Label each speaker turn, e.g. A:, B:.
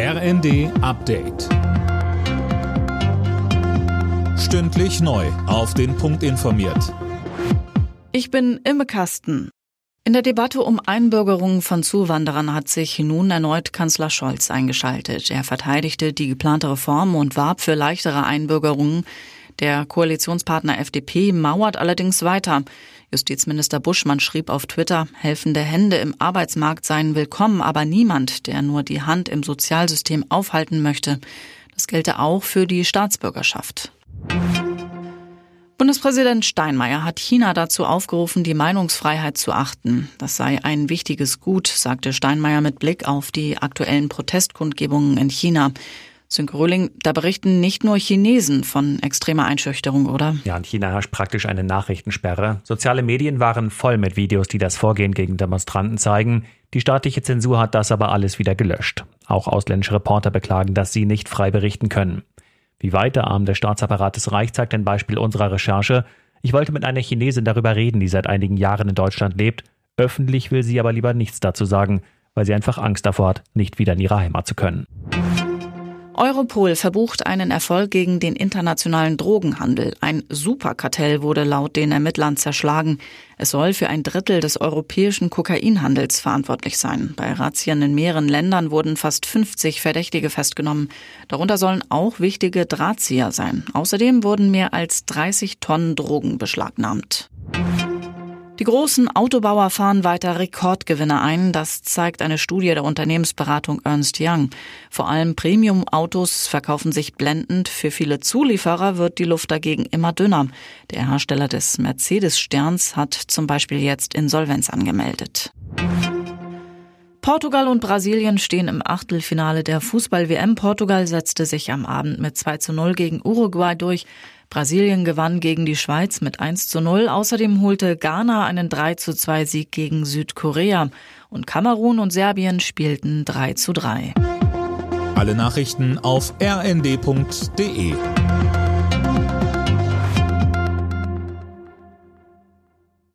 A: RND Update. Stündlich neu. Auf den Punkt informiert.
B: Ich bin Imme Kasten. In der Debatte um Einbürgerungen von Zuwanderern hat sich nun erneut Kanzler Scholz eingeschaltet. Er verteidigte die geplante Reform und warb für leichtere Einbürgerungen. Der Koalitionspartner FDP mauert allerdings weiter. Justizminister Buschmann schrieb auf Twitter, helfende Hände im Arbeitsmarkt seien willkommen, aber niemand, der nur die Hand im Sozialsystem aufhalten möchte. Das gelte auch für die Staatsbürgerschaft. Bundespräsident Steinmeier hat China dazu aufgerufen, die Meinungsfreiheit zu achten. Das sei ein wichtiges Gut, sagte Steinmeier mit Blick auf die aktuellen Protestkundgebungen in China. Sönke Röhling, da berichten nicht nur Chinesen von extremer Einschüchterung, oder?
C: Ja, in China herrscht praktisch eine Nachrichtensperre. Soziale Medien waren voll mit Videos, die das Vorgehen gegen Demonstranten zeigen. Die staatliche Zensur hat das aber alles wieder gelöscht. Auch ausländische Reporter beklagen, dass sie nicht frei berichten können. Wie weit der Arm des Staatsapparates reicht, zeigt ein Beispiel unserer Recherche. Ich wollte mit einer Chinesin darüber reden, die seit einigen Jahren in Deutschland lebt. Öffentlich will sie aber lieber nichts dazu sagen, weil sie einfach Angst davor hat, nicht wieder in ihre Heimat zu können.
B: Europol verbucht einen Erfolg gegen den internationalen Drogenhandel. Ein Superkartell wurde laut den Ermittlern zerschlagen. Es soll für ein Drittel des europäischen Kokainhandels verantwortlich sein. Bei Razzien in mehreren Ländern wurden fast 50 Verdächtige festgenommen. Darunter sollen auch wichtige Drahtzieher sein. Außerdem wurden mehr als 30 Tonnen Drogen beschlagnahmt. Die großen Autobauer fahren weiter Rekordgewinne ein. Das zeigt eine Studie der Unternehmensberatung Ernst Young. Vor allem Premium-Autos verkaufen sich blendend. Für viele Zulieferer wird die Luft dagegen immer dünner. Der Hersteller des Mercedes-Sterns hat zum Beispiel jetzt Insolvenz angemeldet. Portugal und Brasilien stehen im Achtelfinale der Fußball-WM. Portugal setzte sich am Abend mit 2 zu 0 gegen Uruguay durch. Brasilien gewann gegen die Schweiz mit 1 zu 0. Außerdem holte Ghana einen 3 zu 2 Sieg gegen Südkorea. Und Kamerun und Serbien spielten 3 zu 3.
A: Alle Nachrichten auf rnd.de